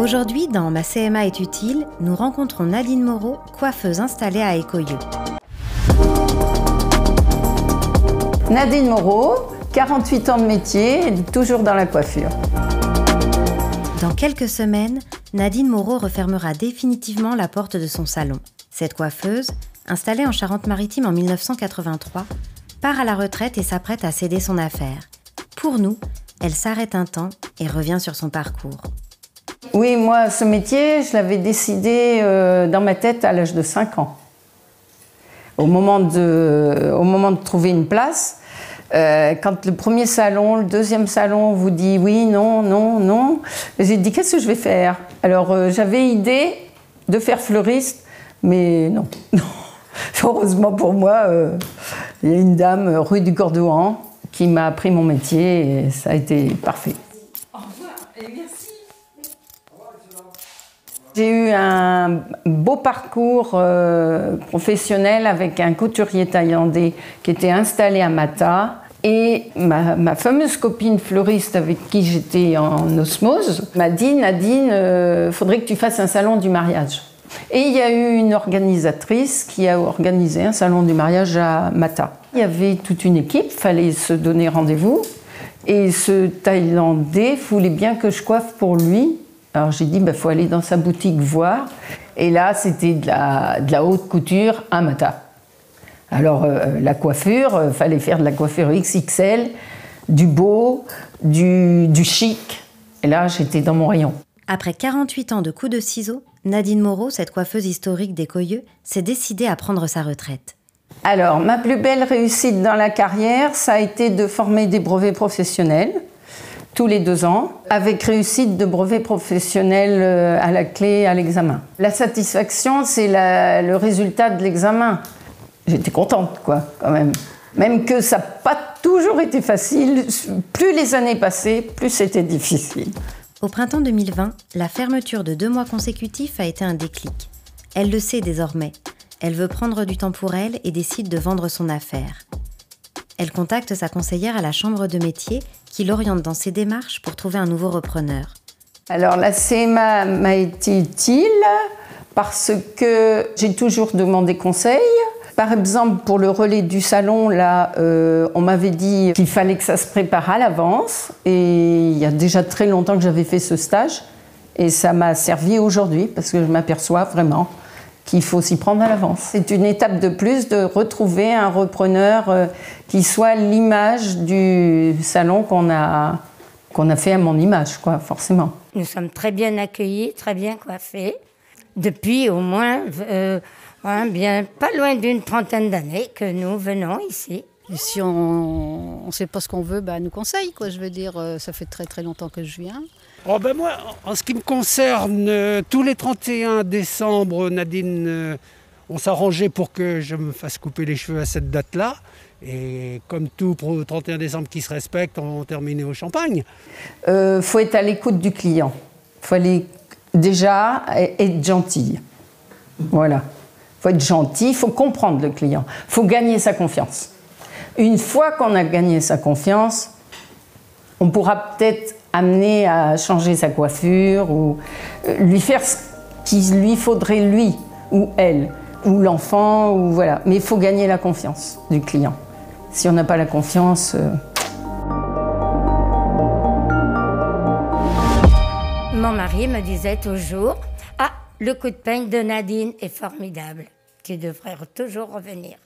Aujourd'hui, dans Ma CMA est utile, nous rencontrons Nadine Moreau, coiffeuse installée à Écoyeux. Nadine Moreau, 48 ans de métier, toujours dans la coiffure. Dans quelques semaines, Nadine Moreau refermera définitivement la porte de son salon. Cette coiffeuse, installée en Charente-Maritime en 1983, part à la retraite et s'apprête à céder son affaire. Pour nous, elle s'arrête un temps et revient sur son parcours. Oui, moi, ce métier, je l'avais décidé euh, dans ma tête à l'âge de 5 ans. Au moment de, trouver une place, euh, quand le premier salon, le deuxième salon vous dit oui, non, non, non, j'ai dit qu'est-ce que je vais faire? Alors euh, j'avais idée de faire fleuriste, mais non, non. Heureusement pour moi, il y a une dame rue du Cordouan qui m'a appris mon métier et ça a été parfait. J'ai eu un beau parcours euh, professionnel avec un couturier thaïlandais qui était installé à Mata et ma, fameuse copine fleuriste avec qui j'étais en osmose m'a dit Nadine, il euh, faudrait que tu fasses un salon du mariage. Et il y a eu une organisatrice qui a organisé un salon du mariage à Mata. Il y avait toute une équipe, fallait se donner rendez-vous. Et ce Thaïlandais voulait bien que je coiffe pour lui. Alors j'ai dit, il bah, faut aller dans sa boutique voir. Et là, c'était de la, haute couture à Mata. Alors euh, la coiffure, il euh, fallait faire de la coiffure XXL, du beau, du, du chic. Et là, j'étais dans mon rayon. Après 48 ans de coups de ciseaux, Nadine Moreau, cette coiffeuse historique des Coyeux, s'est décidée à prendre sa retraite. Alors, ma plus belle réussite dans la carrière, ça a été de former des brevets professionnels tous les deux ans, avec réussite de brevets professionnels euh, à la clé à l'examen. La satisfaction, c'est le résultat de l'examen. J'étais contente, quoi, quand même. Même que ça n'a pas toujours été facile, plus les années passaient, plus c'était difficile. Au printemps 2020, la fermeture de deux mois consécutifs a été un déclic. Elle le sait désormais. Elle veut prendre du temps pour elle et décide de vendre son affaire. Elle contacte sa conseillère à la chambre de métier qui l'oriente dans ses démarches pour trouver un nouveau repreneur. Alors la CMA m'a été utile parce que j'ai toujours demandé conseil. Par exemple, pour le relais du salon, là, euh, on m'avait dit qu'il fallait que ça se prépare à l'avance. Et il y a déjà très longtemps que j'avais fait ce stage. Et ça m'a servi aujourd'hui parce que je m'aperçois vraiment qu'il faut s'y prendre à l'avance. C'est une étape de plus de retrouver un repreneur euh, qui soit l'image du salon qu'on a, qu'on a fait à mon image, quoi, forcément. Nous sommes très bien accueillis, très bien coiffés, depuis au moins euh, bien, pas loin d'une trentaine d'années que nous venons ici. Et si on ne sait pas ce qu'on veut, bah, nous conseille. Quoi. Je veux dire, euh, ça fait très très longtemps que je viens. Oh ben moi, en ce qui me concerne, euh, tous les 31 décembre, Nadine, euh, on s'arrangeait pour que je me fasse couper les cheveux à cette date-là. Et comme tout pour le 31 décembre qui se respecte, on terminait au champagne. Il euh, faut être à l'écoute du client. Il faut aller déjà être gentil. Voilà. Il faut être gentil, il faut comprendre le client. Il faut gagner sa confiance. Une fois qu'on a gagné sa confiance, on pourra peut-être amener à changer sa coiffure ou euh, lui faire ce qu'il lui faudrait lui ou elle ou l'enfant ou voilà. Mais il faut gagner la confiance du client. Si on n'a pas la confiance. Euh, Mon mari me disait toujours Ah, le coup de peigne de Nadine est formidable. Tu devrais toujours revenir.